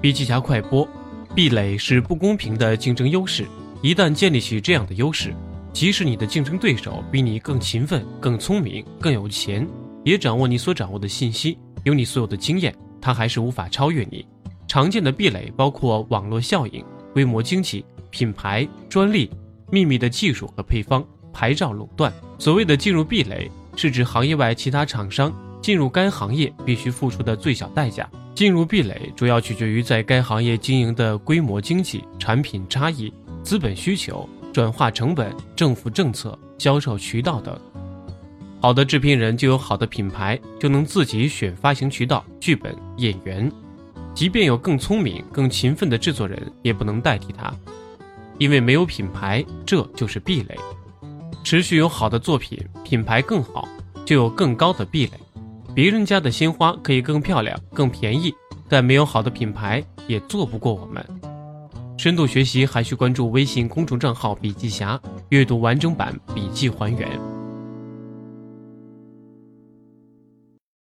笔记加快播：壁垒是不公平的竞争优势。一旦建立起这样的优势，即使你的竞争对手比你更勤奋、更聪明、更有钱，也掌握你所掌握的信息，有你所有的经验，他还是无法超越你。常见的壁垒包括网络效应、规模经济、品牌、专利、秘密的技术和配方、牌照垄断。所谓的进入壁垒，是指行业外其他厂商进入该行业必须付出的最小代价。进入壁垒主要取决于在该行业经营的规模经济、产品差异、资本需求、转化成本、政府政策、销售渠道等。好的制片人就有好的品牌，就能自己选发行渠道、剧本、演员。即便有更聪明、更勤奋的制作人，也不能代替他，因为没有品牌，这就是壁垒。持续有好的作品，品牌更好，就有更高的壁垒。别人家的鲜花可以更漂亮、更便宜，但没有好的品牌也做不过我们。深度学习还需关注微信公众账号“笔记侠”，阅读完整版笔记还原。